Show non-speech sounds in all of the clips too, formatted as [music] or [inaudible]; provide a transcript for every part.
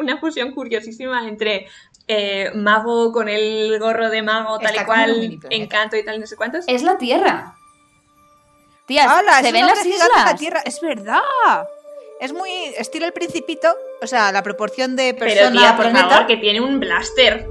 una fusión curiosísima entre eh, mago con el gorro de mago, tal Está y cual, encanto y tal, no sé cuántos. Es la Tierra. Tía, ¡Hala! se ven las gigante la islas. Tierra. Es verdad. Es muy estilo el principito. O sea, la proporción de Pero persona tía, a por planeta. favor, que tiene un blaster.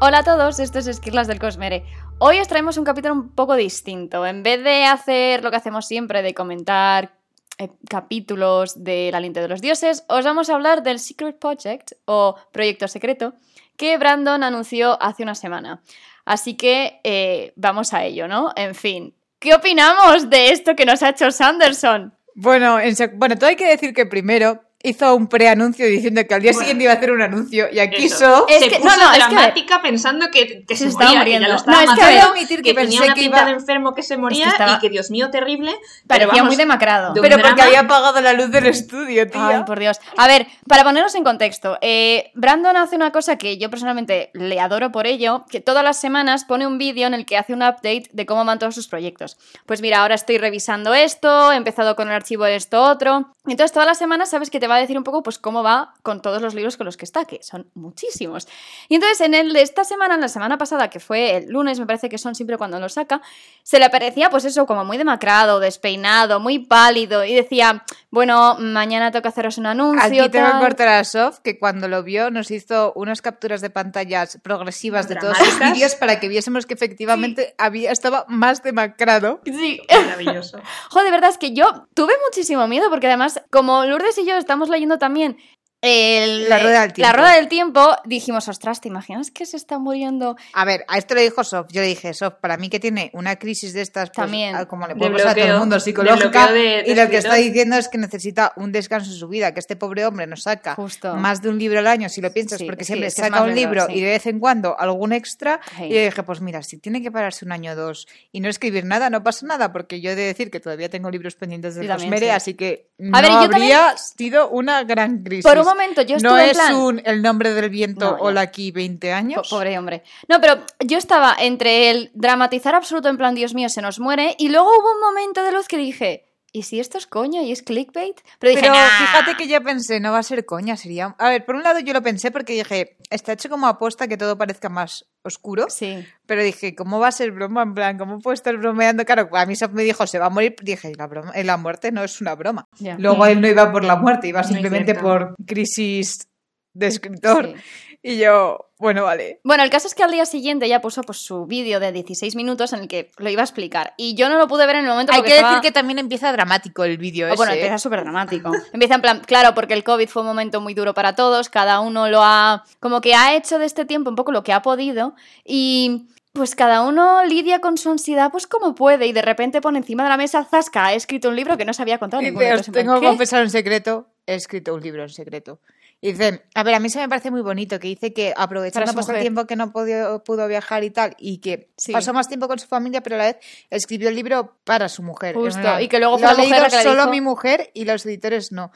Hola a todos, esto es Esquirlas del Cosmere. Hoy os traemos un capítulo un poco distinto. En vez de hacer lo que hacemos siempre de comentar eh, capítulos del Aliento de los Dioses, os vamos a hablar del Secret Project o Proyecto Secreto que Brandon anunció hace una semana. Así que eh, vamos a ello, ¿no? En fin, ¿qué opinamos de esto que nos ha hecho Sanderson? Bueno, en bueno, todo hay que decir que primero hizo un preanuncio diciendo que al día Bueno. siguiente iba a hacer un anuncio y aquí Eso. so- Es se que- puso no, no, es que- dramática pensando que, que se, Se estaba moría, que ya muriendo. lo estaba No, es que matando, admitir que que tenía una que pinta iba- de enfermo que se moría estaba- y que Dios mío, terrible. Pero Parecía vamos, muy demacrado. de Pero porque drama. había apagado la luz del estudio, tía. Ay, por Dios. A ver, para ponernos en contexto, eh, Brandon hace una cosa que yo personalmente le adoro por ello, que todas las semanas pone un vídeo en el que hace un update de cómo van todos sus proyectos. Pues mira, ahora estoy revisando esto, he empezado con el archivo de esto otro. Entonces todas las semanas sabes que te va a decir un poco pues cómo va con todos los libros con los que está, que son muchísimos. Y entonces en el de esta semana, en la semana pasada, que fue el lunes, me parece que son siempre cuando lo saca, se le aparecía pues eso, como muy demacrado, despeinado, muy pálido, y decía, bueno, mañana toca haceros un anuncio. Aquí tengo que tal". cortar a Sof, que cuando lo vio nos hizo unas capturas de pantallas progresivas de todos sus vídeos para que viésemos que efectivamente había, estaba más demacrado. Sí. Maravilloso. [laughs] Joder, de verdad es que yo tuve muchísimo miedo porque además, como Lourdes y yo estamos leyendo también el- La Rueda del la Tiempo. rueda del tiempo, dijimos, ostras, ¿te imaginas que se está muriendo? A ver, a esto le dijo Sof. Yo le dije, Sof, para mí que tiene una crisis de estas, pues, También. ah, como le De puede pasar a todo el mundo, de psicológica. de- de y lo que está diciendo es que necesita un descanso en su vida, que este pobre hombre nos saca Justo. más de un libro al año, si lo piensas, Sí, porque sí, siempre es que es saca un libro sí. y de vez en cuando algún extra. Y le dije, pues mira, si tiene que pararse un año o dos y no escribir nada, no pasa nada, porque yo he de decir que todavía tengo libros pendientes Cosmere, sí. así que no A ver, yo también- habría sido una gran crisis. Por un momento yo estuve no en es un El nombre del viento, No, hola aquí 20 Po- años. Pobre hombre. No, pero yo estaba entre el dramatizar absoluto en plan, Dios mío, se nos muere, y luego hubo un momento de luz que dije, ¿y si esto es coña y es clickbait? Pero dije, Pero "Nah". fíjate que yo pensé, no va a ser coña, sería... A ver, por un lado yo lo pensé porque dije, está hecho como apuesta que todo parezca más oscuro, Sí. pero dije, ¿cómo va a ser broma? En plan, ¿cómo puedo estar bromeando? Claro, a mí me dijo, se va a morir, dije, la, broma, la muerte no es una broma. Ya. Luego él no iba por la muerte, iba simplemente por crisis de escritor. Sí. Y yo, bueno, vale. Bueno, el caso es que al día siguiente ya puso pues, su vídeo de 16 minutos en el que lo iba a explicar. Y yo no lo pude ver en el momento Hay que estaba- decir que también empieza dramático el vídeo Oh, ese. bueno, empieza súper dramático. [laughs] Empieza en plan, claro, porque el COVID fue un momento muy duro para todos, cada uno lo ha, como que ha hecho de este tiempo un poco lo que ha podido y pues cada uno lidia con su ansiedad pues como puede y de repente pone encima de la mesa, Zasca, ha escrito un libro que no se había contado. en ningún Dice, momento". os Es en plan, tengo que confesar un secreto. He escrito un libro en secreto. Y dice, a ver, a mí se me parece muy bonito que dice que aprovechando pues, el tiempo que no pudo, pudo viajar y tal, y que Sí. pasó más tiempo con su familia, pero a la vez escribió el libro para su mujer. Justo, y que luego lo fue ha la mujer leído la que solo dijo- mi mujer y los editores no.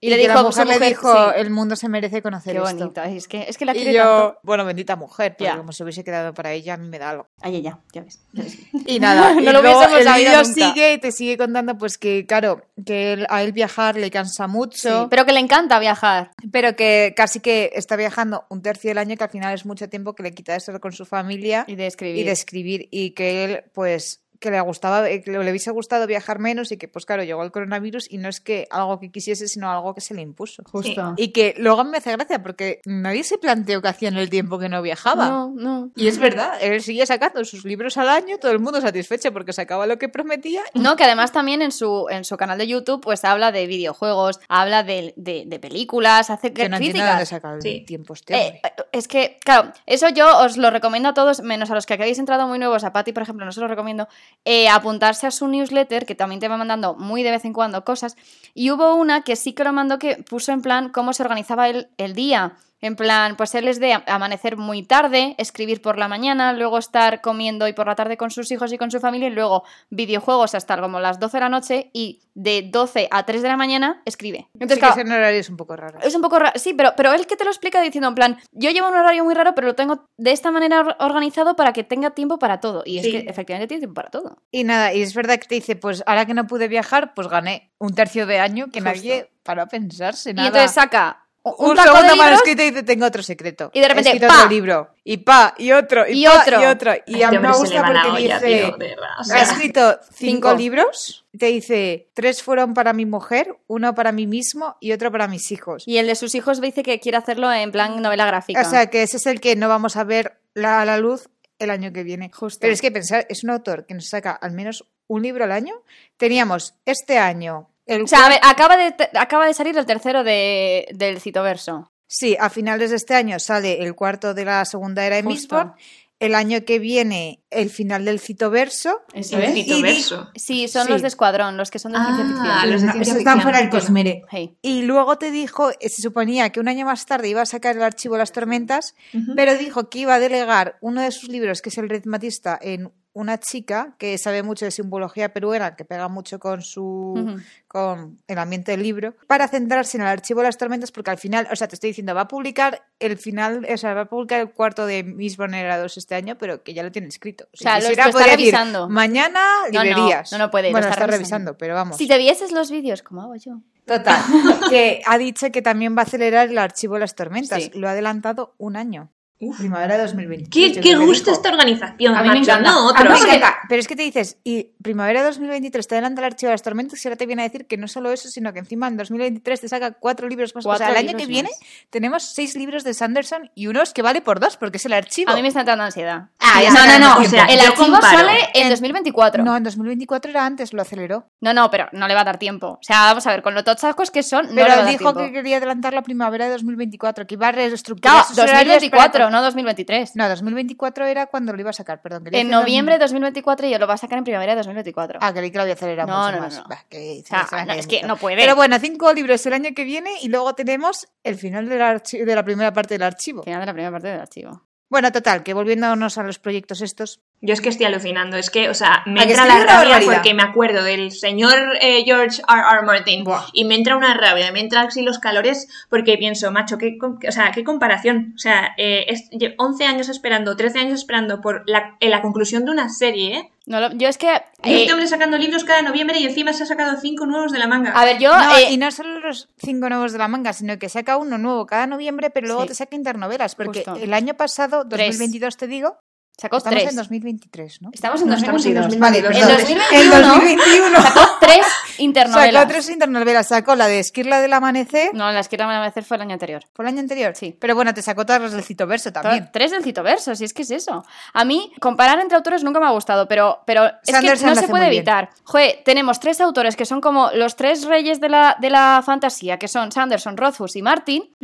Y Y, le dijo la mujer le dijo, sí. el mundo se merece conocer Qué esto. bonito, es que, es que la Y yo, tanto. bueno, bendita mujer, porque Ya. como se hubiese quedado para ella, a mí me da algo. Ay, ya, ya ves. ya ves. [laughs] Y nada, [laughs] No y lo luego el vídeo sigue y te sigue contando pues que, claro, que él- a él viajar le cansa mucho. Sí, pero que le encanta viajar. pero que casi que está viajando un tercio del año, que al final es mucho tiempo que le quita de estar con su familia Y de escribir. y de escribir, y que él, pues, que le gustaba, eh, que le hubiese gustado viajar menos y que, pues claro, llegó el coronavirus y no es que algo que quisiese, sino algo que se le impuso. Justo. Y que luego me hace gracia porque nadie se planteó qué hacía en el tiempo que no viajaba. No, no. Y es verdad, él sigue sacando sus libros al año, todo el mundo satisfecho porque sacaba lo que prometía. No, que además también en su, en su canal de YouTube pues habla de videojuegos, habla de, de- de películas, hace Que no críticas. dónde saca el Sí. tiempo este. Eh, es que, claro, eso yo os lo recomiendo a todos, menos a los que habéis entrado muy nuevos. A Patty, por ejemplo, no se lo recomiendo. Eh, apuntarse a su newsletter, que también te va mandando muy de vez en cuando cosas. Y hubo una que sí que lo mandó que puso en plan cómo se organizaba el, el día. En plan, pues él es de amanecer muy tarde, escribir por la mañana, luego estar comiendo y por la tarde con sus hijos y con su familia, y luego videojuegos hasta como las 12 de la noche y de 12 a 3 de la mañana escribe. Entonces, sí que claro, ese horario es un poco raro. es un poco raro, sí, pero, pero él que te lo explica diciendo en plan, yo llevo un horario muy raro, pero lo tengo de esta manera or- organizado para que tenga tiempo para todo. Y es que efectivamente tiene tiempo para todo. Y nada, y es verdad que te dice, pues ahora que no pude viajar, pues gané un tercio de año que Justo. nadie paró a pensarse nada. Y entonces saca un, un, taco de segundo libros manuscrito y dice, tengo otro secreto. Y de repente, He escrito ¡pa! otro libro. Y pa, y otro, y, Y pa, otro. y otro. Y Este a mí hombre me gusta porque olla, dice... tío, [laughs] Ha escrito cinco, Cinco. libros, te dice, tres fueron para mi mujer, uno para mí mismo y otro para mis hijos. y el de sus hijos dice que quiere hacerlo en plan novela gráfica. O sea, que ese es el que no vamos a ver la- a la luz el año que viene. Justo. Pero es que pensar, es un autor que nos saca al menos un libro al año. Teníamos este año... El O sea, a cual- ver, acaba de, acaba de salir el tercero de, del Citoverso. Sí, a finales de este año sale el cuarto de la segunda era de. Mistborn. El año que viene, el final del citoverso. Eso el es. Y di- citoverso. Sí, son Sí. los de Escuadrón, los que son de ciencia Ah, ficción. los de No, ciencia esos están fuera del. Cosmere. Hey. Y luego te dijo, eh, se suponía que un año más tarde iba a sacar el archivo Las Tormentas, pero dijo que iba a delegar uno de sus libros, que es El ritmatista, en una chica que sabe mucho de simbología peruana, que pega mucho con su Ujú. con el ambiente del libro, para centrarse en el archivo de las tormentas, porque al final, o sea, te estoy diciendo, va a publicar el final, o sea, va a publicar el cuarto de Miss Bonerados este año, pero que ya lo tiene escrito. Si sea, lo- quisiera, lo está decir, revisando. Mañana No, no, librerías. no, no puede, lo Bueno, está está, revisando. revisando, pero vamos. Si te vieses los vídeos, ¿cómo hago yo? Total. [laughs] que ha dicho que también va a acelerar el archivo de las tormentas. Sí. Lo ha adelantado un año. Uf. Primavera de 2020. ¿Qué, qué gusto esta organización, A mí me encanta. No, A otro. mí me Es que- encanta. Pero es que te dices, y primavera de 2023 te adelanta el archivo de las tormentas y ahora te viene a decir que no solo eso, sino que encima en 2023 te saca cuatro libros más. o Cuatro sea, el año que viene tenemos seis libros de Sanderson y unos que vale por dos, porque es el archivo. A mí me está entrando ansiedad. Ah, ya no, no, sabemos, no. o sea, el archivo comparo. sale en En- 2024. No, en 2024 era antes, lo aceleró. No, no, pero no le va a dar tiempo. O sea, vamos a ver, con lo tochacos que son, no le va a Pero dar dijo tiempo. que quería adelantar la primavera de 2024, que iba a reestructurar Claro, sus horarios 2024, para- no 2023. No, 2024 era cuando lo iba a sacar, perdón. En noviembre de 2000. 2024 y lo va a sacar en primavera de 2024. Ah, creí que lo había acelerado No, mucho no, más. no. Bah, que no, es que no puede. Pero bueno, cinco libros el año que viene y luego tenemos el final del archi- de la primera parte del archivo. Final de la primera parte del archivo. Bueno, total, que volviéndonos a los proyectos estos. Yo es que estoy alucinando, es que, o sea, me ¿A que entra la rabia barbaridad. porque me acuerdo del señor eh, George R. R. Martin Buah. y me entra una rabia, me entra así los calores porque pienso, macho, qué, o sea, qué comparación. O sea, eh, es, lle- 11 años esperando, 13 años esperando por la, eh, la conclusión de una serie, ¿eh? No lo- yo es que... Y eh, este hombre sacando libros cada noviembre y encima se ha sacado 5 nuevos de la manga. a ver, yo... No, eh, y no solo los cinco nuevos de la manga, sino que saca uno nuevo cada noviembre, pero luego Sí. te saca internovelas. Porque Justo. el año pasado, Tres. 2022, te digo, sacó estamos tres. en 2023, ¿no? Estamos en No, estamos en 2022. 2022. Vale, En perdón. 2021 En 2021 Sacó tres internovelas. sacó tres internovelas. Sacó la de Esquirla del Amanecer No, la esquina van a hacer fue el año anterior. por el año anterior. Sí. Pero bueno, te sacó todas las del Citoverso también. Tres del Citoverso, si es que es eso. A mí, comparar entre autores nunca me ha gustado, pero, pero es Sanderson que no se puede evitar. Joder, tenemos tres autores que son como los tres reyes de la, de la fantasía, que son Sanderson, Rothfuss y Martin.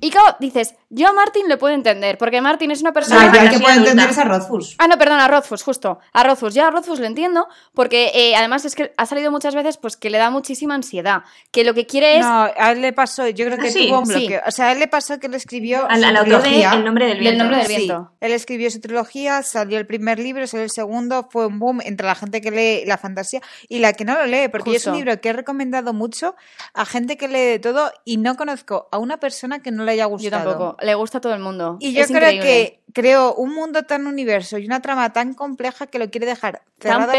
Y claro, dices, yo a Martin le puedo entender, porque Martin es una persona... Al que puedo entender entender es es a Rothfuss. Ah, no, perdón, a Rothfuss, justo. A Rothfuss. Yo a Rothfuss lo entiendo, porque eh, además es que ha salido muchas veces pues que le da muchísima ansiedad. Que lo que quiere es No, a él le pasó, yo creo que ¿Ah, sí? tuvo un Sí. bloqueo. O sea, a él le pasó que él escribió autor de trilogía. El nombre del Del viento. nombre del Sí, viento. él escribió su trilogía, salió el primer libro, salió el segundo, fue un boom entre la gente que lee la fantasía y la que no lo lee, porque es un libro que he recomendado mucho a gente que lee de todo y no conozco a una persona que no le haya Yo gustado. tampoco. Le gusta a todo el mundo. Y yo Es creo increíble. que creó un mundo tan universo y una trama tan compleja que lo quiere dejar cerrado a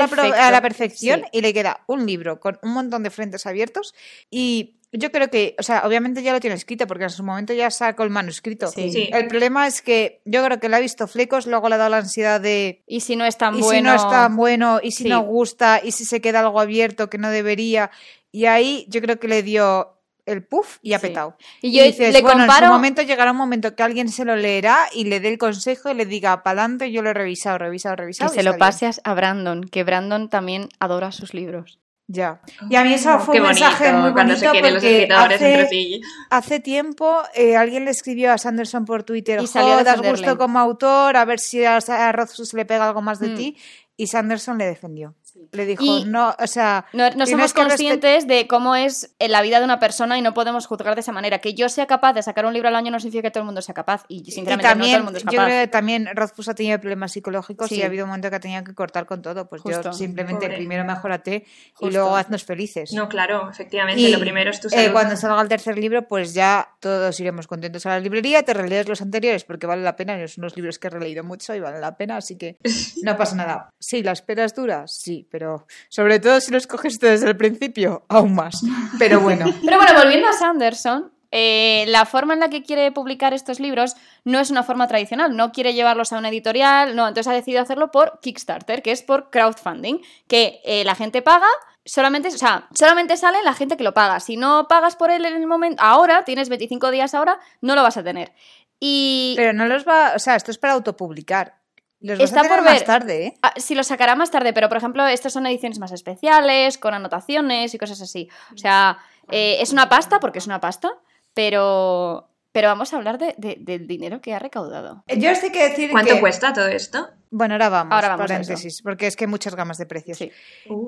la, a perfección sí. y le queda un libro con un montón de frentes abiertos y yo creo que, o sea, obviamente ya lo tiene escrito porque en su momento ya sacó el manuscrito. Sí. Sí. El problema es que yo creo que le ha visto flecos, luego le ha dado la ansiedad de Y si no es tan y bueno. si no es tan bueno, y si Sí. no gusta, y si se queda algo abierto que no debería. Y ahí yo creo que le dio el puff y ha Sí. petado. Y yo dices, le bueno, en comparo- su momento llegará un momento que alguien se lo leerá y le dé el consejo y le diga, pa'lante, yo lo he revisado, revisado, Que revisado. y se lo está bien". pases a Brandon, que Brandon también adora sus libros. Ya. Y a mí eso fue Qué un mensaje bonito, muy cuando bonito se quieren los porque escritores entre hace, sí. hace tiempo eh, alguien le escribió a Sanderson por Twitter, Y salió a "Jo, das defenderle". gusto como autor, a ver si a, a Rothfuss le pega algo más de Mm. ti. Y Sanderson le defendió. Le dijo, Y no, o sea... No, no somos conscientes de cómo es en la vida de una persona y no podemos juzgar de esa manera. Que yo sea capaz de sacar un libro al año no significa que todo el mundo sea capaz. Y Y sinceramente no todo también, el mundo es yo capaz. creo que también Rothfuss ha tenido problemas psicológicos Sí. y ha habido un momento que ha tenido que cortar con todo. Pues Justo. yo simplemente Pobre. primero mejorate y luego haznos felices. No, claro, efectivamente, Y, lo primero es tu eh, salud. cuando salga el tercer libro, pues ya todos iremos contentos a la librería, te relees los anteriores porque vale la pena, son unos libros que he releído mucho y valen la pena, así que [laughs] no pasa nada. Sí, la espera es dura, sí, pero sobre todo si los coges desde el principio, aún más. Pero bueno, [laughs] Pero bueno, volviendo a Sanderson, eh, la forma en la que quiere publicar estos libros no es una forma tradicional, no quiere llevarlos a una editorial, no, entonces ha decidido hacerlo por Kickstarter, que es por crowdfunding, que eh, la gente paga. Solamente, o sea, solamente sale la gente que lo paga. Si no pagas por él en el momento, ahora, tienes 25 días ahora, no lo vas a tener. Y pero no los va, o sea, esto es para autopublicar. Los vas Está a por más ver. tarde, ¿eh? Ah, sí, lo sacará más tarde, pero por ejemplo, estas son ediciones más especiales, con anotaciones y cosas así. O sea, eh, es una pasta, porque es una pasta, pero, pero vamos a hablar de- de- del dinero que ha recaudado. Yo os tengo que decir ¿Cuánto que... cuesta todo esto? Bueno, ahora vamos, Ahora vamos a paréntesis, porque es que hay muchas gamas de precios. Sí,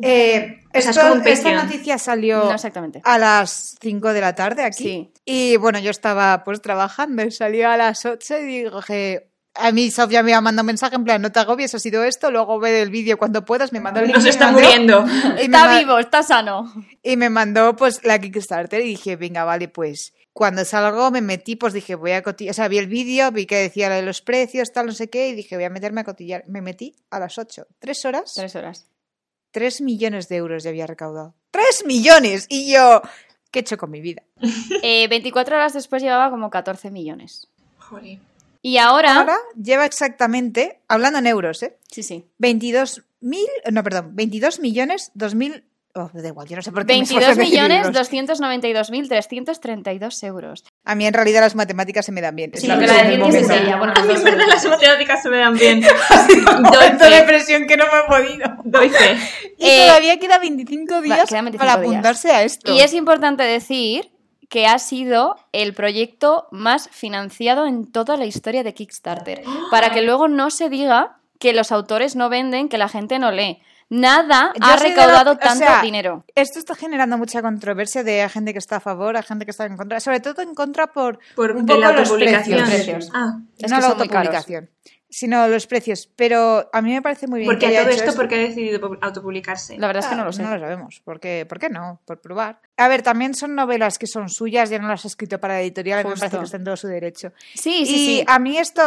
Eh, sea, es esto- un esta noticia salió no exactamente. a las 5 de la tarde aquí. Sí. Y bueno, yo estaba pues trabajando y salió a las 8 y dije... A mí Sofía me mandado un mensaje en plan, no te agobies, ha sido esto, luego ve el vídeo cuando puedas, me mandó el Nos está mandó- muriendo. Está vivo, está sano. Y me mandó pues la Kickstarter y dije, venga, vale, pues cuando salgo me metí, pues dije, voy a cotillar, o sea, vi el vídeo, vi que decía lo de los precios, tal, no sé qué, y dije, voy a meterme a cotillar. Me metí a las 8, tres horas, Tres horas. 3 millones de euros ya había recaudado. ¡Tres millones! Y yo, ¿qué he hecho con mi vida? Eh, 24 horas después llevaba como 14 millones. Joder. Y ahora... Ahora lleva exactamente, hablando en euros, ¿eh? Sí, sí. 22 mil, no, perdón, 22 millones, 2 mil, oh, da igual, yo no sé por qué me esfuerzo 22 en decir millones euros. 292.332 euros. A mí en realidad las matemáticas se me dan bien. Sí, la que la que es ella. Bueno, A mí, en verdad, las [laughs] matemáticas se me dan bien. Momento fe. de presión que no me he podido. Doy fe. Y Eh, todavía queda 25 días quedan 25 para días. apuntarse a esto. Y es importante decir que ha sido el proyecto más financiado en toda la historia de Kickstarter. Para que luego no se diga que los autores no venden, que la gente no lee. Nada Yo ha recaudado la- o tanto sea, dinero. Esto está generando mucha controversia de gente que está a favor, a gente que está en contra, sobre todo en contra por, Por un poco la los autopublicación. precios. Precios. Ah, Es no que la autopublicación, sino los precios. Pero a mí me parece muy bien ¿por que todo hecho esto? ¿Por qué ha decidido pu- autopublicarse? La verdad es que Ah, no lo sé. No lo sabemos. ¿Por qué? ¿Por qué no? Por probar. A ver, también son novelas que son suyas, ya no las ha escrito para la editorial, y me Justo. parece que está en todo su derecho. Sí, sí, y sí. a mí esto,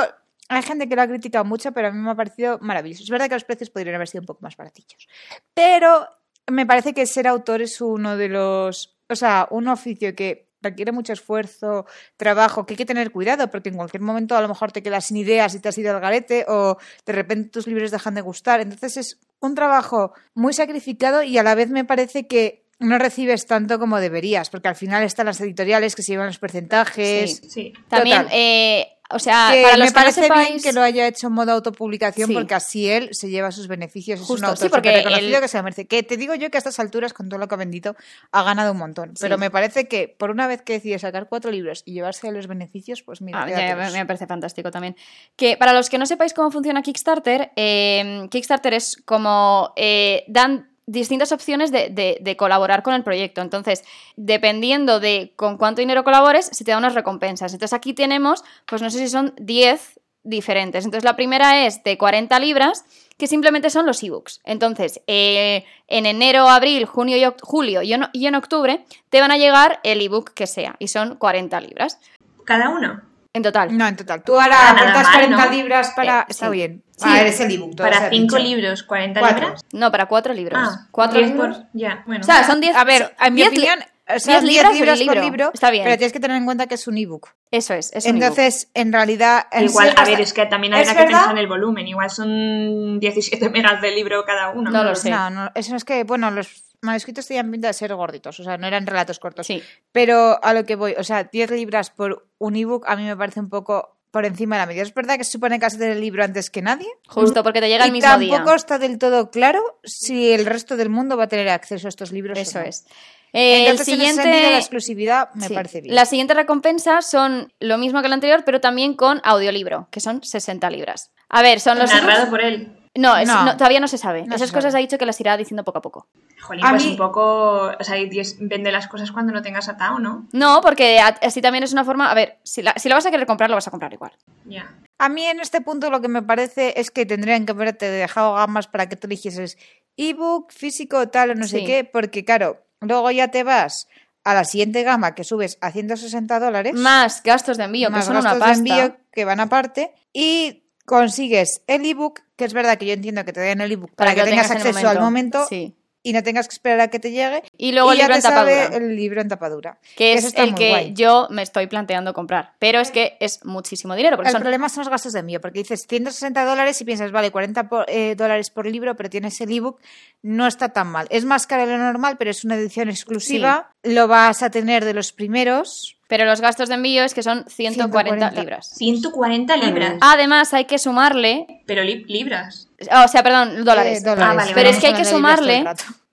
hay gente que lo ha criticado mucho, pero a mí me ha parecido maravilloso. Es verdad que los precios podrían haber sido un poco más baratillos. Pero me parece que ser autor es uno de los, o sea, un oficio que requiere mucho esfuerzo, trabajo, que hay que tener cuidado, porque en cualquier momento a lo mejor te quedas sin ideas y te has ido al garete, o de repente tus libros dejan de gustar. Entonces es un trabajo muy sacrificado y a la vez me parece que no recibes tanto como deberías, porque al final están las editoriales que se llevan los porcentajes. Sí. Sí. También, eh, o sea, Que para los me que no parece bien que lo haya hecho en modo autopublicación Sí. porque así él se lleva sus beneficios. es un Justo, autor sí, porque reconocido él- que se merece. Que te digo yo que a estas alturas, con todo lo que ha vendido, ha ganado un montón. Sí. Pero me parece que por una vez que decide sacar cuatro libros y llevarse los beneficios, pues mira, Ah, ya, me parece fantástico también. Que para los que no sepáis cómo funciona Kickstarter, eh, Kickstarter es como eh, dan distintas opciones de, de- colaborar con el proyecto. Entonces, dependiendo de con cuánto dinero colabores, se te dan unas recompensas. Entonces, aquí tenemos, pues no sé si son 10 diferentes. Entonces, la primera es de 40 libras, que simplemente son los ebooks. Entonces, eh, en enero, abril, junio y julio y en, y en octubre te van a llegar el ebook que sea, y son 40 libras. Cada uno. En total. No, en total. Tú ahora Ah, aportas mal, 40 ¿no? libras para... Eh, Está sí. bien. Sí. Ah, eres el ebook. Para ha cinco dicho. libros, 40 Cuatro. libras. No, para cuatro libros. Ah, ¿Cuatro 10 libros? por- Ya, bueno. O sea, son 10. A ver, en mi opinión, O sea, 10 10 libras libras, el por libro. libro. Está bien. Pero tienes que tener en cuenta que es un ebook. Eso es, es un. Entonces, en realidad. en Igual, sí a es ver, es que también hay ¿Es que pensar en el volumen. Igual son 17 megas de libro cada uno. No lo sé. No, no, eso es que, bueno, los manuscritos tenían pinta de ser gorditos, o sea, no eran relatos cortos. Sí. Pero a lo que voy, o sea, 10 libras por un ebook a mí me parece un poco por encima de la media. Es verdad que se supone que has el libro antes que nadie. Justo, porque te llega el y mismo tampoco día. está del todo claro si el resto del mundo va a tener acceso a estos libros. o Eso no. es. Eh, Entonces, el en ese siguiente... la exclusividad me Sí. parece bien. Las siguientes recompensas son lo mismo que el anterior, pero también con audiolibro, que son 60 libras. A ver, son los... Narrado por él. No, es- No. no, todavía no se sabe. No Esas se cosas sabe. ha dicho que las irá diciendo poco a poco. Jolín, A pues mí- un poco. O sea, vende las cosas cuando no tengas atado, ¿no? No, porque así también es una forma... A ver, si, la- si lo vas a querer comprar, lo vas a comprar igual. Ya. A mí en este punto lo que me parece es que tendrían que haberte dejado gamas para que tú eligieses ebook, físico, tal o no sé qué, porque claro, luego ya te vas a la siguiente gama que subes a 160 dólares. Más gastos de envío, más que son una gastos de pasta. envío que van aparte y consigues el ebook, que es verdad que yo entiendo que te den el ebook para, que, lo tengas acceso al momento Sí. y no tengas que esperar a que te llegue. Y luego el ya libro te en tapadura. sale el libro en tapadura. Que es el que guay. yo me estoy planteando comprar. Pero es que es muchísimo dinero. El son problema son los gastos de envío, porque dices 160 dólares y piensas, vale, 40 por- eh, dólares por libro, pero tienes el ebook, no está tan mal. Es más caro de lo normal, pero es una edición exclusiva. Lo vas a tener de los primeros. Pero los gastos de envío es que son 140, 140. libras. 140 libras. Además, hay que sumarle. Pero li- libras. O sea, perdón, dólares. eh, dólares. Ah, vale, Pero vale. es que hay que sumarle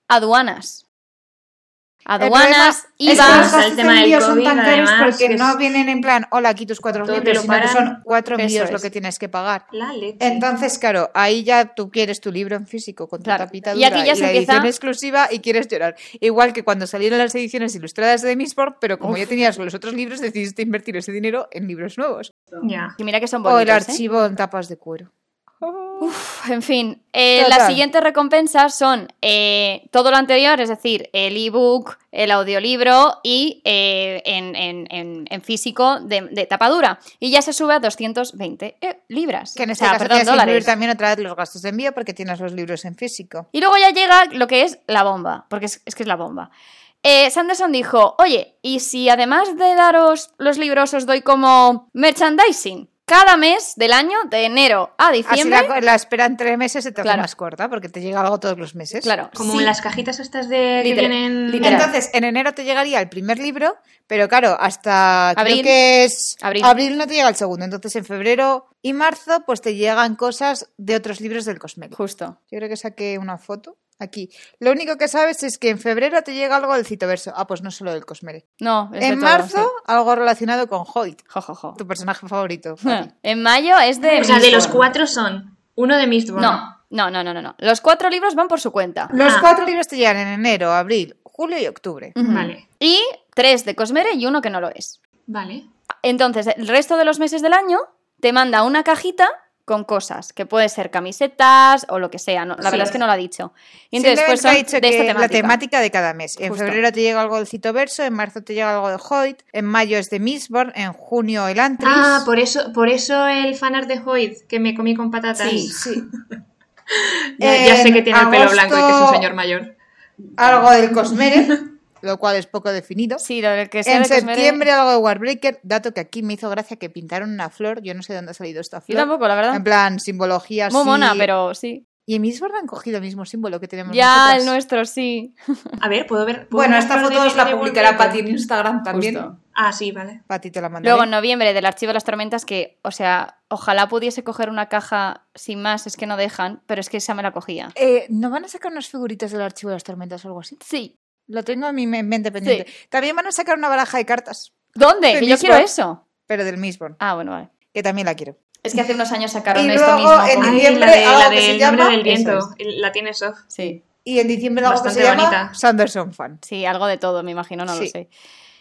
aduanas. Aduanas, problema es que IVA. el tema del son tan caros además, porque que no vienen en plan, hola, aquí tus cuatro Todo te libros, lo sino que son cuatro envíos lo que tienes que pagar. La leche. Entonces, claro, ahí ya tú quieres tu libro en físico con tu Claro. tapita Y aquí dura ya se la empieza- edición exclusiva y quieres llorar. Igual que cuando salieron las ediciones ilustradas de Misport, pero como Uf. ya tenías los otros libros, decidiste invertir ese dinero en libros nuevos. Ya. Y mira que son O el bonitos, ¿eh? archivo en tapas de cuero. Uf, En fin, eh, las siguientes recompensas son eh, todo lo anterior, es decir, el ebook, el audiolibro y eh, en, en- en- en físico de, de tapadura. Y ya se sube a 220 eh, libras. Que en O este sea, caso perdón, tienes que incluir dólares. también otra vez los gastos de envío porque tienes los libros en físico. Y luego ya llega lo que es la bomba, porque es, es que es la bomba. Eh, Sanderson dijo, oye, ¿y si además de daros los libros os doy como merchandising? Cada mes del año, de enero a Así diciembre. la, la espera en tres meses se te hace Claro. más corta porque te llega algo todos los meses. Claro, Como sí. las cajitas estas de que Literal- vienen. literal. Entonces, en enero te llegaría el primer libro, pero claro, hasta Abril. creo que es Abril. no te llega el segundo. Entonces, en febrero y marzo, pues te llegan cosas de otros libros del Cosmere. Justo. Yo creo que saqué una foto aquí. Lo único que sabes es que en febrero te llega algo del Citoverso. Ah, pues no solo del Cosmere. No, es de En todo, marzo, sí. algo relacionado con Hoyt, Jo, jo, jo. tu personaje favorito. [laughs] En mayo es de. O sea, de los cuatro son uno de Mistborn. No, no, no, no, no, no. Los cuatro libros van por su cuenta. Los Ah. cuatro libros te llegan en enero, abril, julio y octubre. Vale. Y tres de Cosmere y uno que no lo es. Vale. Entonces, el resto de los meses del año te manda una cajita con cosas, que puede ser camisetas o lo que sea. ¿no? La Sí. verdad es que no lo ha dicho. Y entonces, pues son ha dicho de que esta la temática. temática de cada mes. En Justo. febrero te llega algo del Citoverso, en marzo te llega algo de Hoyt, en mayo es de Mistborn, en junio el Antris. Ah, por eso, por eso el fanart de Hoyt que me comí con patatas. Sí. [laughs] Sí. Ya, ya sé que tiene el pelo blanco y que es un señor mayor. Algo del Cosmere, [laughs] lo cual es poco definido. Sí, lo del que sea En septiembre algo de Warbreaker, dato que aquí me hizo gracia que pintaron una flor, yo no sé de dónde ha salido esta Yo flor. tampoco, la verdad. En plan, simbología Muy mona, pero sí. Y en Mistborn han cogido el mismo símbolo que tenemos Ya, nosotras. el nuestro sí. [laughs] A ver, ¿puedo ver? ¿puedo Bueno, ver esta foto os la publicará? Pati en Instagram también. Justo. Ah, sí, vale. Pati te la mandaré. Luego en noviembre del Archivo de las Tormentas, que, o sea, ojalá pudiese coger una caja sin más, es que no dejan, pero es que esa me la cogía. Eh, ¿No van a sacar unas figuritas del archivo de las tormentas o algo así? Sí. Lo tengo en mi me- mente pendiente. También van a sacar una baraja de cartas, ¿Dónde? De Que yo quiero eso. pero del Mistborn, Ah, bueno, vale. que también la quiero. Es que hace unos años sacaron Y esto luego mismo. en con- Ay, diciembre, la de, algo la que se llama- del viento. La tienes off. Sí, Y en diciembre algo que se Bastante llama bonita. Sanderson Fan. sí, algo de todo, me imagino, no lo sé.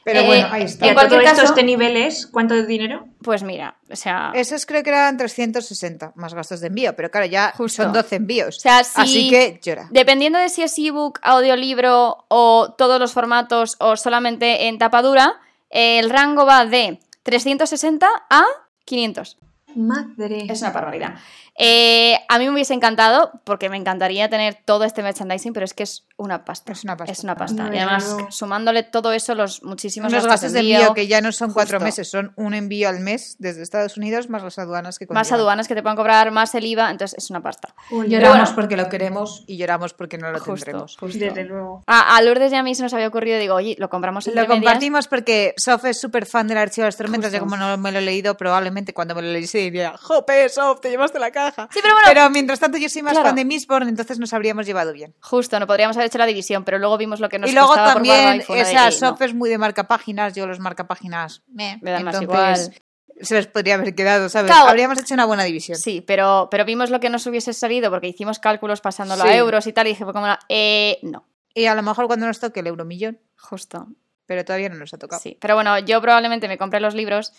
Pero Eh, bueno, ahí Y está. En a cualquier caso- este nivel es, ¿cuánto de dinero? Pues mira, o sea... Esos creo que eran 360 más gastos de envío, pero claro, ya Justo. son 12 envíos. O sea, si- Así que llora. Dependiendo de si es ebook, audiolibro o todos los formatos o solamente en tapadura, el rango va de 360 a 500. Madre. Es una barbaridad. Eh, a mí me hubiese encantado, porque me encantaría tener todo este merchandising, pero es que es una pasta. Es una pasta. Es una pasta. No, y además, sumándole todo eso, los muchísimos Unos gastos de envío que ya no son cuatro Justo. meses, son un envío al mes desde Estados Unidos más las aduanas que más conllevan. aduanas que te puedan cobrar, más el IVA, entonces es una pasta. Lloramos bueno. porque lo queremos. Y lloramos porque no lo Justo, tendremos. justo. Desde luego. A, a Lourdes y a mí se nos había ocurrido, digo, oye, lo compramos en Lo compartimos porque Sof es súper fan del Archivo de las Tormentas. Yo como no me lo he leído, probablemente cuando me lo leyese diría, ¡Jope, Sof, te llevaste la caja! Sí, pero bueno, mientras tanto yo soy más Claro. fan de Mistborn, entonces nos habríamos llevado bien. justo, no podríamos haber hecho la división, pero luego vimos lo que nos y luego por también, y fue una o de, sea, "Eh, Sof no". es muy de marcapáginas, yo los marcapáginas, meh. Me dan más entonces igual. se les podría haber quedado, ¿sabes? Claro. Habríamos hecho una buena división. Sí, pero, pero vimos lo que nos hubiese salido porque hicimos cálculos pasándolo Sí. a euros y tal, y dije, fue como, eh, no, Y a lo mejor cuando nos toque el euromillón, justo. pero todavía no nos ha tocado. Sí, pero bueno, yo probablemente me compré los libros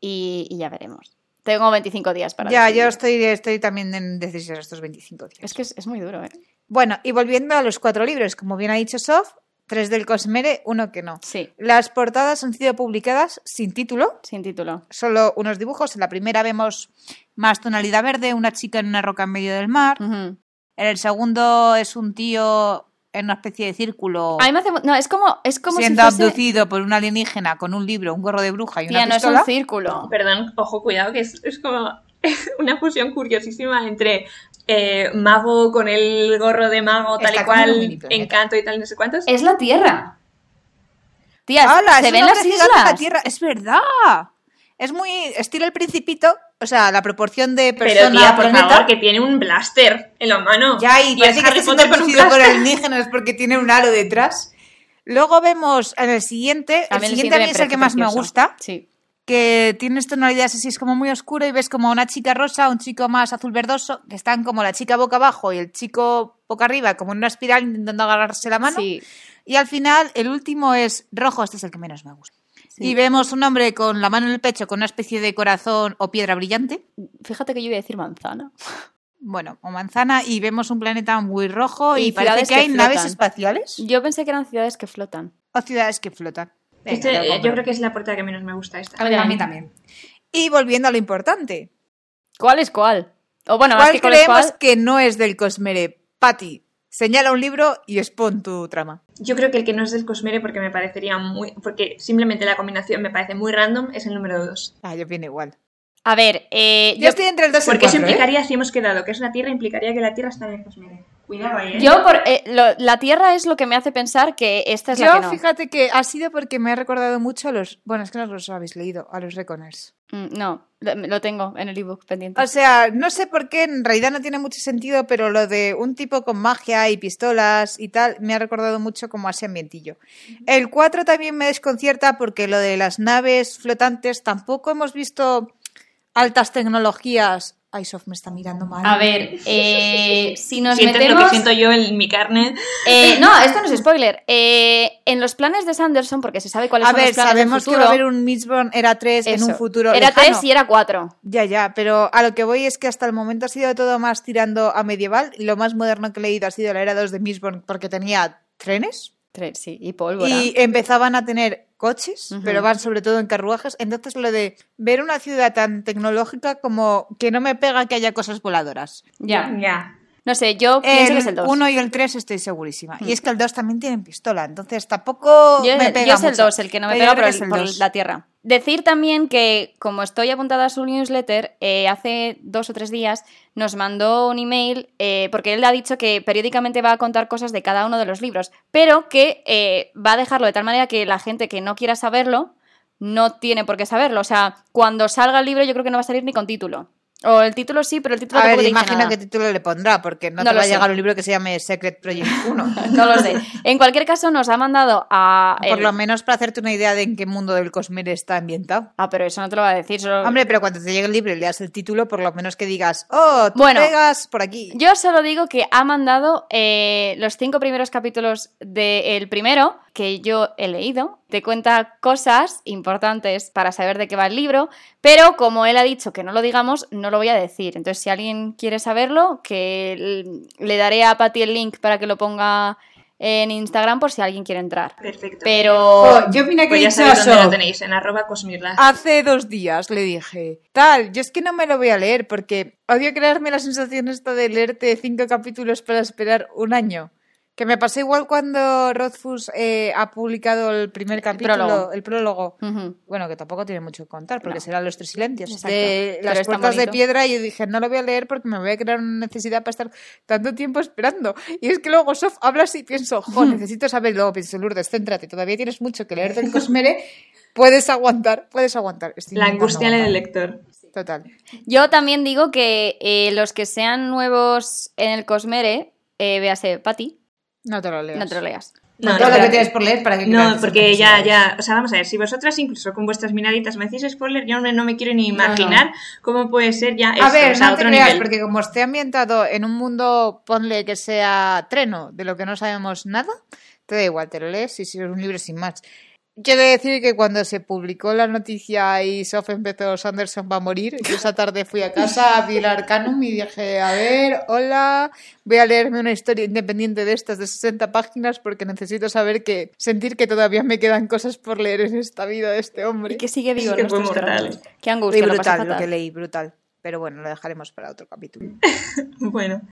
y, y ya veremos. Tengo 25 días para Ya, decidir. yo estoy, estoy también en decisión estos 25 días. Es que es, es muy duro, ¿eh? Bueno, y volviendo a los cuatro libros, como bien ha dicho Sof, tres del Cosmere, uno que no. Sí, Las portadas han sido publicadas sin título, sin título. solo unos dibujos. En la primera vemos más tonalidad verde, una chica en una roca en medio del mar. En el segundo es un tío en una especie de círculo A mí me hace... mu- No, es como, es como siendo si fuese... abducido por un alienígena con un libro, un gorro de bruja y una Tía, no es pistola. un círculo. Perdón, ojo, cuidado, que es, es como [laughs] una fusión curiosísima entre eh, mago con el gorro de mago, tal Está y cual, encanto y tal, no sé cuántos. Es la Tierra. Tía, se ven las de la islas. Tierra. Es verdad. Es muy estilo el principito, o sea, la proporción de Pero persona tía, por planeta. favor, que tiene un blaster en la mano. Ya, y es parece que está Potter con un siendo por blaster. alienígenas porque tiene un halo detrás. Luego vemos en el siguiente, el siguiente a mí es el que más me gusta, Sí. que tiene tonalidades así, es como muy oscuro y ves como una chica rosa, un chico más azul verdoso, que están como la chica boca abajo y el chico boca arriba, como en una espiral intentando agarrarse la mano. Sí. Y al final, el último es rojo, este es el que menos me gusta. Sí. Y vemos un hombre con la mano en el pecho con una especie de corazón o piedra brillante. Fíjate que yo iba a decir manzana. Bueno, o manzana, y vemos un planeta muy rojo y, Y parece que que hay naves espaciales Yo pensé que eran ciudades que flotan. o ciudades que flotan. Venga, Este, yo creo que es la portada que menos me gusta esta. A, ver, a mí también. Y volviendo a lo importante, ¿Cuál es cuál? O bueno, más ¿cuál que cuál es creemos cuál. que no es del Cosmere? Patti, señala un libro y expon tu trama. Yo creo que el que no es del Cosmere porque me parecería muy... Porque simplemente la combinación me parece muy random es el número 2. Ah, yo viene igual. A ver, eh, Yo, yo, estoy entre el 2 y el Porque eso 4, ¿eh? implicaría, si hemos quedado que es la Tierra, implicaría que la Tierra está en el Cosmere. Cuidado ahí, ¿eh? yo por, eh, lo- la Tierra es lo que me hace pensar que esta es la Yo, que no. fíjate que ha sido porque me ha recordado mucho a los... Bueno, es que no los habéis leído, a los Reconers. Mm, No, lo, lo tengo en el ebook pendiente. O sea, no sé por qué, en realidad no tiene mucho sentido, pero lo de un tipo con magia y pistolas y tal me ha recordado mucho como a ese ambientillo. El 4 también me desconcierta porque lo de las naves flotantes tampoco hemos visto altas tecnologías. Ay, Sof me está mirando mal. A ver, eh, [laughs] si nos Sientes metemos... lo que siento yo en mi carne. Eh, no, esto no es spoiler. Eh, en los planes de Sanderson, porque se sabe cuáles A son ver, los planes sabemos del que va a futuro, haber un Mistborn era 3 en un futuro Era lejano. 3 y era 4. Ya, ya, pero a lo que voy es que hasta el momento ha sido todo más tirando a medieval. y Lo más moderno que he leído ha sido la era 2 de Mistborn porque tenía trenes. Tres, sí, y pólvora. Y empezaban a tener coches, pero van sobre todo en carruajes. Entonces lo de ver una ciudad tan tecnológica como que no me pega que haya cosas voladoras. Ya. Ya. No sé, yo pienso que es el 2. 1 y el 3 estoy segurísima. Y es que el 2 también tienen pistola, entonces tampoco Yo, me yo es el mucho. 2 el que no me Pero pega por, creo el- que es el por 2. la tierra. Decir también que, como estoy apuntada a su newsletter, eh, hace dos o tres días nos mandó un email eh, porque él ha dicho que periódicamente va a contar cosas de cada uno de los libros, pero que eh, va a dejarlo de tal manera que la gente que no quiera saberlo no tiene por qué saberlo. O sea, cuando salga el libro yo creo que no va a salir ni con título. O el título sí, pero el título A ver, te imagino nada. qué título le pondrá, porque no, No te va a sé. llegar un libro que se llame Secret Project [laughs] 1. No lo sé. En cualquier caso, nos ha mandado a... Por el- lo menos para hacerte una idea de en qué mundo del Cosmere está ambientado. Ah, pero eso no te lo va a decir. solo- Hombre, pero cuando te llegue el libro y leas el título, por lo menos que digas, oh, tú Bueno, pegas por aquí. Yo solo digo que ha mandado eh, los cinco primeros capítulos del primero, que yo he leído. Te cuenta cosas importantes para saber de qué va el libro, pero como él ha dicho que no lo digamos, no lo voy a decir. Entonces, si alguien quiere saberlo, que le daré a Patty el link para que lo ponga en Instagram por si alguien quiere entrar. Perfecto. Pero Oh, yo mira que Pues ya sabéis dónde lo tenéis, en arroba cosmirla. Hace dos días le dije, tal, yo es que no me lo voy a leer porque odio crearme la sensación esta de leerte cinco capítulos para esperar un año. Que me pasó igual cuando Rothfuss eh, ha publicado el primer capítulo, prólogo. el prólogo. Bueno, que tampoco tiene mucho que contar, porque No. serán los tres silencios. Exacto. De Pero las puertas de piedra, y yo dije, no lo voy a leer porque me voy a crear una necesidad para estar tanto tiempo esperando. Y es que luego Sof habla así y pienso, jo, necesito saber. Luego pienso, Lourdes, céntrate, todavía tienes mucho que leer del [laughs] Cosmere. Puedes aguantar, puedes aguantar. Estoy La angustia en el lector. Total. yo también digo que eh, los que sean nuevos en el Cosmere, eh, véase Patti, No te lo leas. no te lo leas. No, Todo lo que tienes por leer para que No, porque ya, ya, o sea, vamos a ver, si vosotras incluso con vuestras miraditas me decís spoiler, yo no me, no me quiero ni imaginar cómo puede ser ya esto, A ver, o sea, no te creas, nivel. porque como esté ambientado en un mundo, ponle que sea treno, de lo que no sabemos nada, te da igual, te lo lees y si es un libro sin más. Quiero decir que cuando se publicó la noticia y Sof empezó, Sanderson va a morir, yo esa tarde fui a casa, vi el Arcanum y dije, a ver, hola, voy a leerme una historia independiente de estas de 60 páginas porque necesito saber que, sentir que todavía me quedan cosas por leer en esta vida de este hombre. Y que sigue vivo que fue mortal. Qué Y angustia, lo pasé brutal, lo que leí, brutal. Pero bueno, lo dejaremos para otro capítulo. [laughs] Bueno,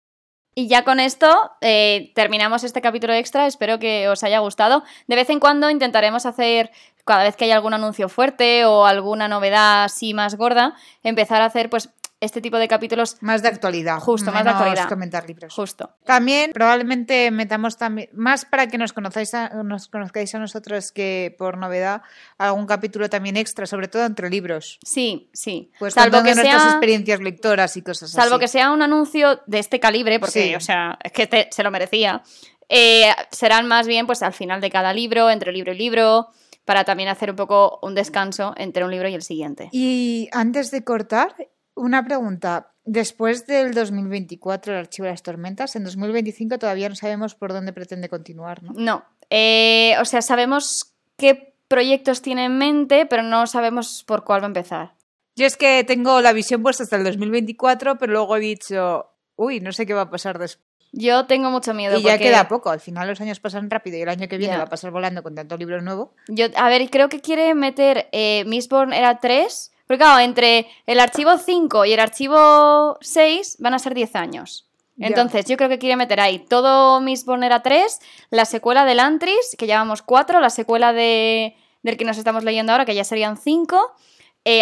Y ya con esto eh, terminamos este capítulo extra. Espero que os haya gustado. De vez en cuando intentaremos hacer, cada vez que haya algún anuncio fuerte o alguna novedad así más gorda, empezar a hacer pues este tipo de capítulos Más de actualidad. Justo, más de actualidad. comentar libros. justo. También probablemente metamos también, más para que nos conozcáis a, nos conozcáis a nosotros que por novedad, algún capítulo también extra, sobre todo entre libros. Sí, sí. Pues salvo que nuestras sea, experiencias lectoras y cosas salvo así. que sea un anuncio de este calibre, porque, Sí. o sea, es que te- se lo merecía. eh, serán más bien pues al final de cada libro, entre libro y libro, para también hacer un poco un descanso entre un libro y el siguiente. Y antes de cortar, una pregunta. Después del 2024, el Archivo de las Tormentas, en 2025 todavía no sabemos por dónde pretende continuar, ¿no? No. Eh, o sea, sabemos qué proyectos tiene en mente, pero no sabemos por cuál va a empezar. Yo es que tengo la visión puesta hasta el 2024, pero luego he dicho, uy, no sé qué va a pasar después. Yo tengo mucho miedo. Y ya porque queda poco, al final los años pasan rápido y el año que viene va a pasar volando con tanto libro nuevo. Yo, a ver, creo que quiere meter eh, Mistborn era 3. Porque claro, entre el archivo 5 y el archivo 6 van a ser 10 años. Entonces, yo creo que quiere meter ahí todo Mistborn era 3, la secuela del Antris, que llevamos 4, la secuela de, del que nos estamos leyendo ahora, que ya serían 5,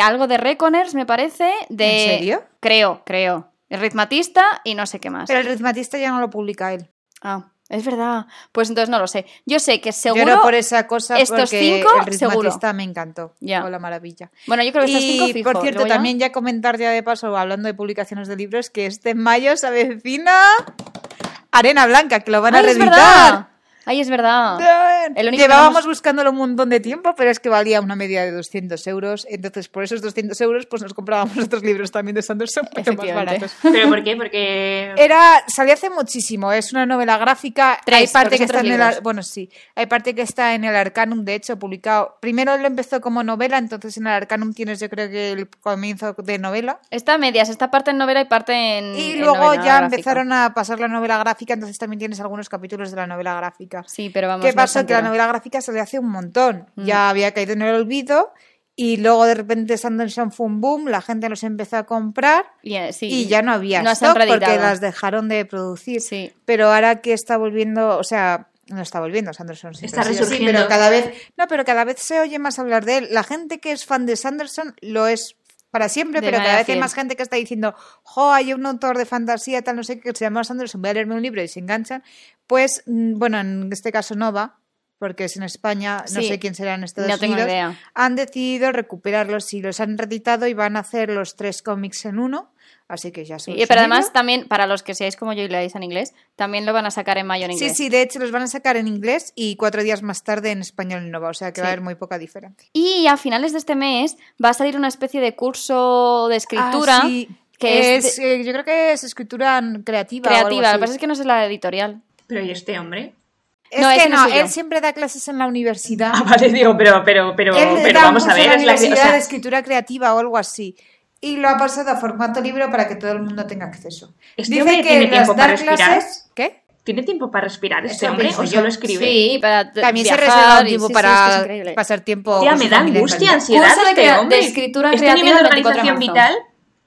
algo de Reckoners, me parece. De, ¿En serio? Creo, creo. El ritmatista y no sé qué más. Pero el ritmatista ya no lo publica él. Ah, es verdad. Pues entonces no lo sé. Yo sé que Yo seguro. era por esa cosa estos porque cinco, el seguro. me encantó. Ya. La maravilla. Bueno, yo creo que estos cinco Y fijo. por cierto, ya- también ya comentar ya de paso, hablando de publicaciones de libros, que este mayo se avecina Arena Blanca, que lo van a ¡Ay, es reeditar. ¡Ay, es verdad! El único que Llevábamos hemos- buscándolo un montón de tiempo, pero es que valía una media de 200 euros. Entonces, por esos 200 euros, pues nos comprábamos otros libros también de Sanderson, pero más baratos. ¿pero por qué? Porque... Era, salió hace muchísimo, es una novela gráfica. Tres, hay parte que está en el bueno, sí, hay parte que está en el Arcanum, de hecho, publicado. Primero lo empezó como novela, entonces en el Arcanum tienes yo creo que el comienzo de novela. Está a medias, está parte en novela y parte en. Y en luego novela ya gráfica. empezaron a pasar la novela gráfica, entonces también tienes algunos capítulos de la novela gráfica. Sí, pero vamos. ¿Qué está Que la novela gráfica se le hace un montón. Mm. Ya había caído en el olvido y luego de repente Sanderson fue un boom, la gente los empezó a comprar Y, eh, sí, y ya no había no stock porque las dejaron de producir. Sí. Pero ahora que está volviendo, o sea, no está volviendo, Sanderson Está resurgiendo. pero cada vez, no, pero cada vez se oye más hablar de él. La gente que es fan de Sanderson lo es para siempre, De pero cada vez hay más gente que está diciendo, jo, hay un autor de fantasía, tal, no sé qué, que se llama Sanderson, voy a leerme un libro y se enganchan. Pues, mm, bueno, en este caso Nova, porque es en España, no Sí. sé quién será en Estados No tengo Unidos, idea. han decidido recuperarlos y los han reeditado y van a hacer los tres cómics en uno, así que ya son Y- pero además, también, para los que seáis como yo y leáis en inglés, también lo van a sacar en mayo en Sí, inglés. sí, de hecho los van a sacar en inglés y cuatro días más tarde en español en Nova, o sea que va a Sí. haber muy poca diferencia. Y a finales de este mes va a salir una especie de curso de escritura Ah, sí, que es, es, de- eh, yo creo que es escritura creativa. o algo creativa. Lo que pasa es que no sé la editorial. Pero ¿y este hombre? Es No, que ese no él siempre da clases en la universidad. Ah, vale, digo, pero, pero, pero, él pero da un vamos a curso en ver, la es la universidad o sea, de escritura creativa o algo así. Y lo ha pasado a formato libro para que todo el mundo tenga acceso. Este Dice que tiene las tiempo para respirar. clases. ¿Qué? ¿Tiene tiempo para respirar este Eso hombre o yo. solo escribe? Sí, para También se viajar reserva un tiempo sí, sí, es que para pasar tiempo. Tía, me da angustia, ansiedad Curso de este de hombre. escritura este creativa nivel de el 24 de organización vital,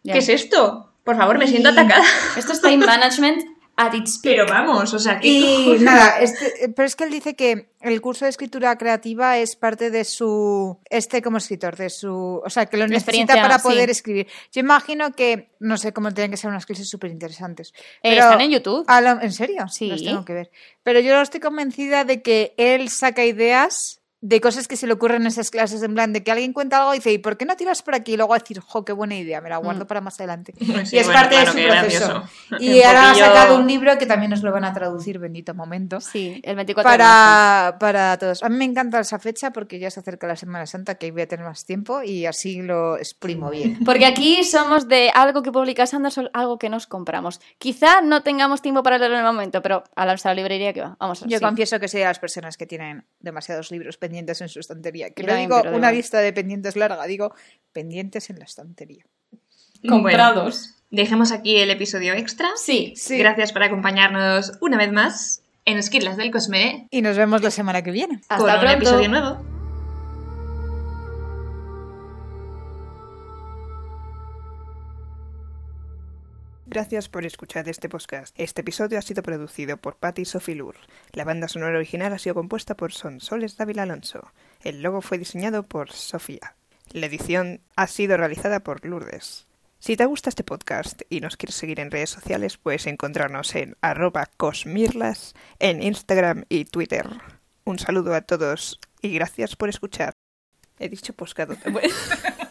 Ya. ¿qué es esto? Por favor, me siento atacada. Esto es time management [laughs] at its peak. Pero vamos, o sea, ¿qué Y nada, este- pero es que él dice que el curso de escritura creativa es parte de su, este como escritor, de su, o sea, que lo necesita para sí. poder escribir. Yo imagino que, no sé cómo tienen que ser unas clases súper interesantes. Eh, están en YouTube. a lo- ¿En serio? Sí. Las tengo que ver. Pero yo estoy convencida de que él saca ideas de cosas que se le ocurren en esas clases, en plan de que alguien cuenta algo y dice, ¿y por qué no tiras por aquí? Y luego decir, jo, qué buena idea, me la guardo Mm. para más adelante. Sí, y es bueno, parte claro, de su proceso. gracioso. Y Un ahora poquillo- ha sacado un libro que también nos lo van a traducir, bendito momento. Sí, el 24 de marzo. Para, para todos. A mí me encanta esa fecha porque ya se acerca la Semana Santa, que ahí voy a tener más tiempo y así lo exprimo bien. Porque aquí somos de algo que publica Sanderson, algo que nos compramos. Quizá no tengamos tiempo para leerlo en el momento, pero a la, a la librería que va. Vamos a Yo sí. confieso que soy de las personas que tienen demasiados libros pendientes en su estantería. Que no digo una lista de pendientes larga, digo pendientes en la estantería. Bueno, dejemos aquí el episodio extra. Sí. Sí. Gracias por acompañarnos una vez más en Esquirlas del Cosme Y nos vemos la semana que viene. Hasta con un pronto. episodio nuevo. Gracias por escuchar este podcast. Este episodio ha sido producido por Patty Sophie Lur. La banda sonora original ha sido compuesta por Sonsoles Dávila Alonso. El logo fue diseñado por Sofía. La edición ha sido realizada por Lourdes. Si te gusta este podcast y nos quieres seguir en redes sociales, puedes encontrarnos en arroba cosmirlas en Instagram y Twitter. Un saludo a todos y gracias por escuchar. He dicho poscado. [laughs]